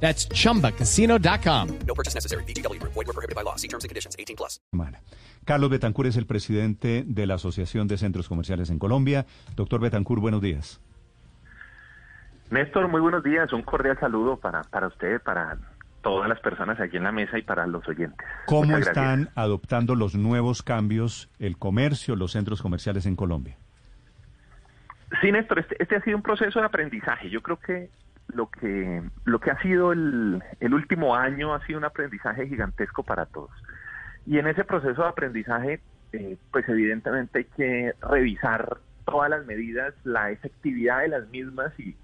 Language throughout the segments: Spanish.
That's chumbacasino.com. No purchase necessary. BGW. Void were prohibited by law. See terms and conditions. 18 plus. Carlos Betancur es el presidente de la Asociación de Centros Comerciales en Colombia. Doctor Betancur, buenos días. Néstor, muy buenos días. Un cordial saludo para, para usted, para todas las personas aquí en la mesa y para los oyentes. ¿Cómo Muchas gracias. están adoptando los nuevos cambios el comercio, los centros comerciales en Colombia? Sí, Néstor, este, este ha sido un proceso de aprendizaje. Yo creo que lo que lo que ha sido el, el último año ha sido un aprendizaje gigantesco para todos. Y en ese proceso de aprendizaje, eh, pues evidentemente hay que revisar todas las medidas, la efectividad de las mismas y,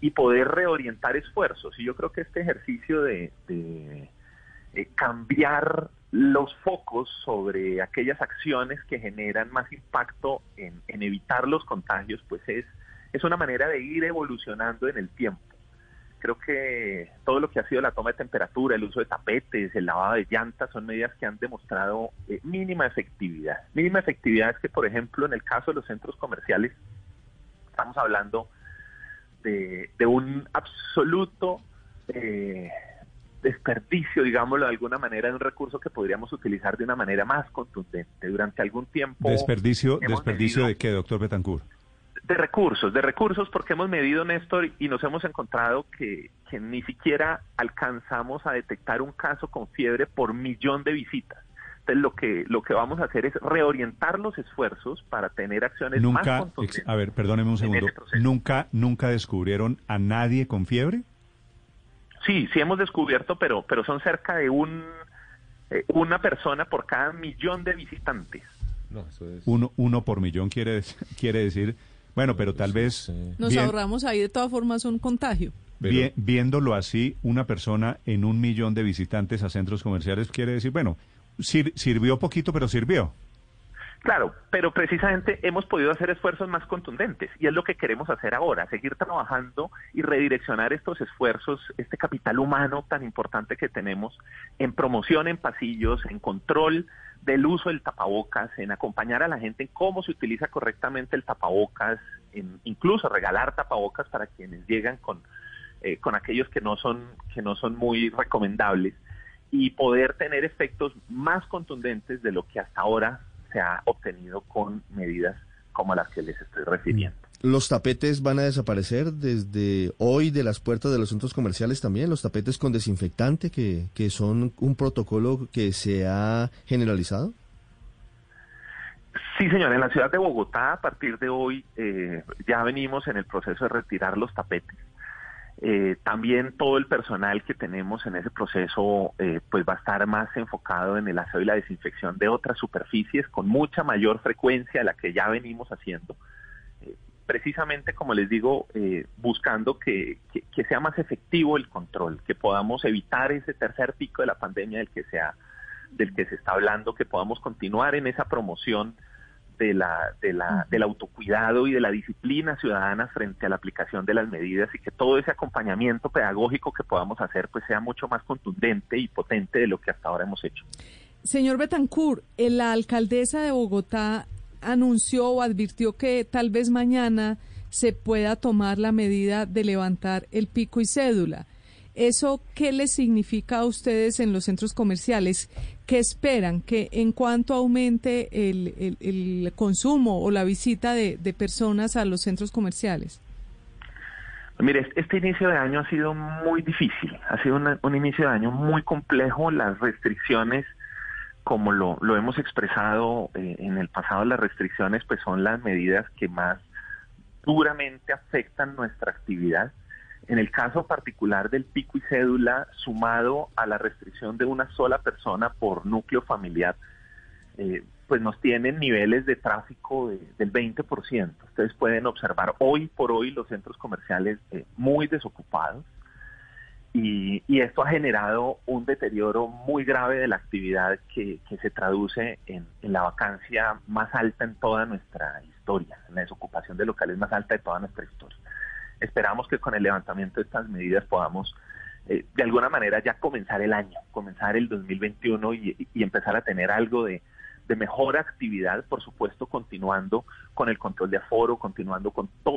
y poder reorientar esfuerzos. Y yo creo que este ejercicio de, de, eh, cambiar los focos sobre aquellas acciones que generan más impacto en, en evitar los contagios, pues es, es una manera de ir evolucionando en el tiempo. Creo que todo lo que ha sido la toma de temperatura, el uso de tapetes, el lavado de llantas, son medidas que han demostrado eh, mínima efectividad. Mínima efectividad es que, por ejemplo, en el caso de los centros comerciales, estamos hablando de, de un absoluto eh, desperdicio, digámoslo de alguna manera, de un recurso que podríamos utilizar de una manera más contundente. Durante algún tiempo... Desperdicio, desperdicio medido- de qué, doctor Betancur? De recursos, de recursos porque hemos medido, Néstor, y nos hemos encontrado que, que ni siquiera alcanzamos a detectar un caso con fiebre por millón de visitas. Entonces lo que, lo que vamos a hacer es reorientar los esfuerzos para tener acciones más Nunca, contundentes. ex- a ver, perdóneme un segundo, proceso. nunca, nunca descubrieron a nadie con fiebre. Sí, sí hemos descubierto, pero, pero son cerca de un eh, una persona por cada millón de visitantes. Uno, uno por millón quiere, quiere decir, bueno, pero tal vez Nos bien- ahorramos ahí de todas formas un contagio. vi- viéndolo así, una persona en un millón de visitantes a centros comerciales quiere decir, bueno, sir- sirvió poquito, pero sirvió. Claro, pero precisamente hemos podido hacer esfuerzos más contundentes y es lo que queremos hacer ahora, seguir trabajando y redireccionar estos esfuerzos, este capital humano tan importante que tenemos en promoción en pasillos, en control del uso del tapabocas, en acompañar a la gente en cómo se utiliza correctamente el tapabocas, en incluso regalar tapabocas para quienes llegan con, eh, con aquellos que no son que no son muy recomendables y poder tener efectos más contundentes de lo que hasta ahora se ha obtenido con medidas como las que les estoy refiriendo. ¿Los tapetes van a desaparecer desde hoy de las puertas de los centros comerciales también? ¿Los tapetes con desinfectante que, que son un protocolo que se ha generalizado? Sí, señor, en la ciudad de Bogotá a partir de hoy eh, ya venimos en el proceso de retirar los tapetes. Eh, también todo el personal que tenemos en ese proceso eh, pues va a estar más enfocado en el aseo y la desinfección de otras superficies con mucha mayor frecuencia de la que ya venimos haciendo. Precisamente, como les digo, eh, buscando que, que, que sea más efectivo el control, que podamos evitar ese tercer pico de la pandemia del que, sea, del que se está hablando, que podamos continuar en esa promoción de la, de la, del autocuidado y de la disciplina ciudadana frente a la aplicación de las medidas y que todo ese acompañamiento pedagógico que podamos hacer pues sea mucho más contundente y potente de lo que hasta ahora hemos hecho. Señor Betancourt, eh, la alcaldesa de Bogotá anunció o advirtió que tal vez mañana se pueda tomar la medida de levantar el pico y cédula. ¿Eso qué les significa a ustedes en los centros comerciales? ¿Qué esperan? Que en cuanto aumente el, el- consumo o la visita de, de personas a los centros comerciales? Mire, este inicio de año ha sido muy difícil, ha sido un inicio de año muy complejo, las restricciones, como lo, lo hemos expresado eh, en el pasado, las restricciones pues son las medidas que más duramente afectan nuestra actividad. En el caso particular del pico y cédula, sumado a la restricción de una sola persona por núcleo familiar, eh, pues nos tienen niveles de tráfico de- del 20%. Ustedes pueden observar hoy por hoy los centros comerciales eh, muy desocupados y, y esto ha generado un deterioro muy grave de la actividad que, que se traduce en, en la vacancia más alta en toda nuestra historia, en la desocupación de locales más alta de toda nuestra historia. Esperamos que con el levantamiento de estas medidas podamos eh, de alguna manera ya comenzar el año, comenzar el 2021 y, y empezar a tener algo de, de mejor actividad, por supuesto, continuando con el control de aforo, continuando con todo.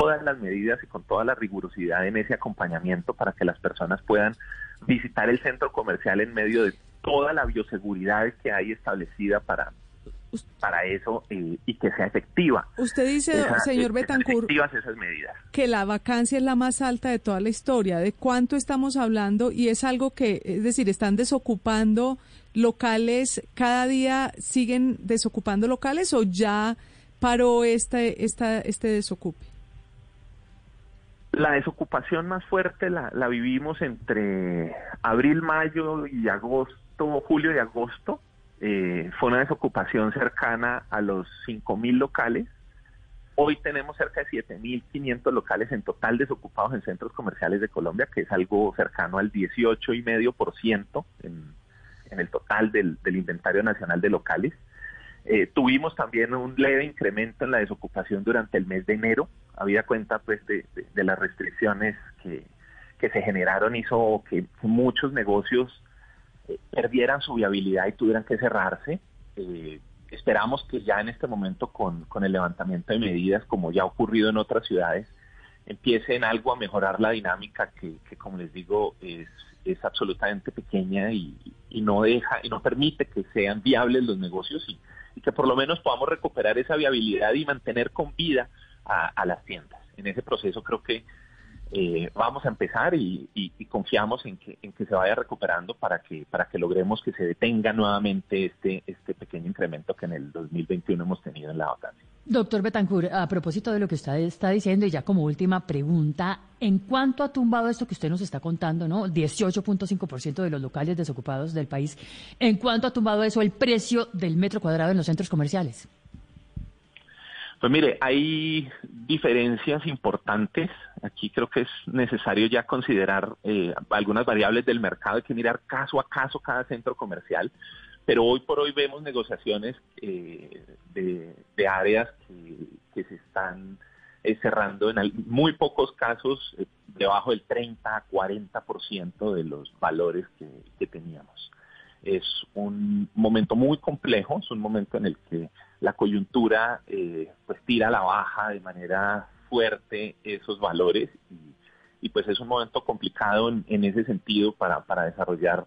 Todas las medidas y con toda la rigurosidad en ese acompañamiento para que las personas puedan visitar el centro comercial en medio de toda la bioseguridad que hay establecida para para eso eh, y que sea efectiva. Usted dice, Esa- señor Betancourt, efectivas esas medidas. que la vacancia es la más alta de toda la historia. ¿De cuánto estamos hablando? Y es algo que, es decir, están desocupando locales, cada día siguen desocupando locales o ya paró este, esta, este desocupe. La desocupación más fuerte la, la vivimos entre abril, mayo y agosto, julio y agosto. Eh, fue una desocupación cercana a los 5.000 locales. Hoy tenemos cerca de 7.500 locales en total desocupados en centros comerciales de Colombia, que es algo cercano al 18,5% en, en el total del, inventario nacional de locales. Eh, tuvimos también un leve incremento en la desocupación durante el mes de enero, habida cuenta pues de, las restricciones que, que se generaron, hizo que muchos negocios eh, perdieran su viabilidad y tuvieran que cerrarse. Eh, esperamos que ya en este momento con, con el levantamiento de medidas, como ya ha ocurrido en otras ciudades, empiecen algo a mejorar la dinámica que, que como les digo, es, es absolutamente pequeña y, y no deja y no permite que sean viables los negocios y que por lo menos podamos recuperar esa viabilidad y mantener con vida a, a las tiendas. En ese proceso creo que eh, vamos a empezar y, confiamos en que, en que se vaya recuperando para que, para que logremos que se detenga nuevamente este, este pequeño incremento que en el 2021 hemos tenido en la vacancia. Doctor Betancourt, a propósito de lo que usted está diciendo y ya como última pregunta, ¿en cuánto ha tumbado esto que usted nos está contando, no? 18.5% de los locales desocupados del país. ¿En cuánto ha tumbado eso el precio del metro cuadrado en los centros comerciales? Pues mire, hay diferencias importantes. Aquí creo que es necesario ya considerar eh, algunas variables del mercado. Hay que mirar caso a caso cada centro comercial. Pero hoy por hoy vemos negociaciones eh, de, áreas que, se están eh, cerrando en muy pocos casos eh, debajo del 30 a 40% de los valores que, que teníamos. Es un momento muy complejo, es un momento en el que la coyuntura eh, pues tira a la baja de manera fuerte esos valores y, y, pues es un momento complicado en, en ese sentido para, para desarrollar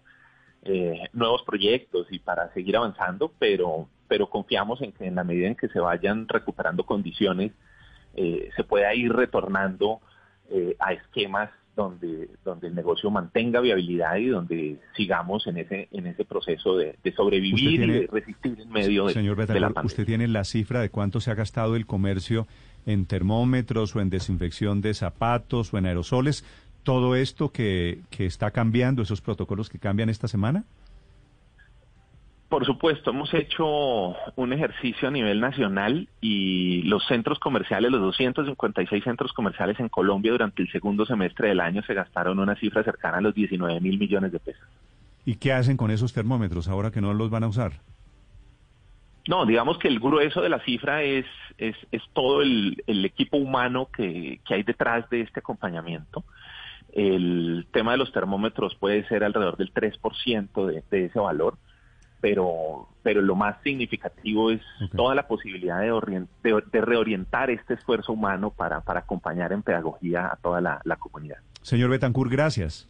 eh, nuevos proyectos y para seguir avanzando, pero, pero confiamos en que en la medida en que se vayan recuperando condiciones, eh, se pueda ir retornando eh, a esquemas donde, donde el negocio mantenga viabilidad y donde sigamos en ese, en ese proceso de, de sobrevivir tiene- y de resistir en medio de, Señor de la Betancourt, pandemia. ¿usted tiene la cifra de cuánto se ha gastado el comercio en termómetros o en desinfección de zapatos o en aerosoles? ¿Todo esto que, que está cambiando, esos protocolos que cambian esta semana? Por supuesto, hemos hecho un ejercicio a nivel nacional y los centros comerciales, los 256 centros comerciales en Colombia durante el segundo semestre del año se gastaron una cifra cercana a los 19 mil millones de pesos. ¿Y qué hacen con esos termómetros ahora que no los van a usar? No, digamos que el grueso de la cifra es, es, es todo el, el equipo humano que, que hay detrás de este acompañamiento. El tema de los termómetros puede ser alrededor del 3% de, de ese valor, pero, pero lo más significativo es toda la posibilidad de, orien- de, de reorientar este esfuerzo humano para, para acompañar en pedagogía a toda la, la comunidad. Señor Betancourt, gracias.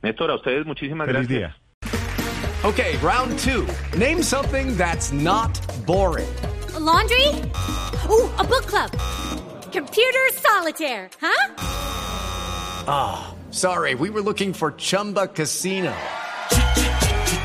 Néstor, a ustedes muchísimas Feliz gracias. día. Okay, round two. Name something that's not boring. A laundry? Ooh, a book club. Computer solitaire, huh? Ah, Sorry, we were looking for Chumba Casino.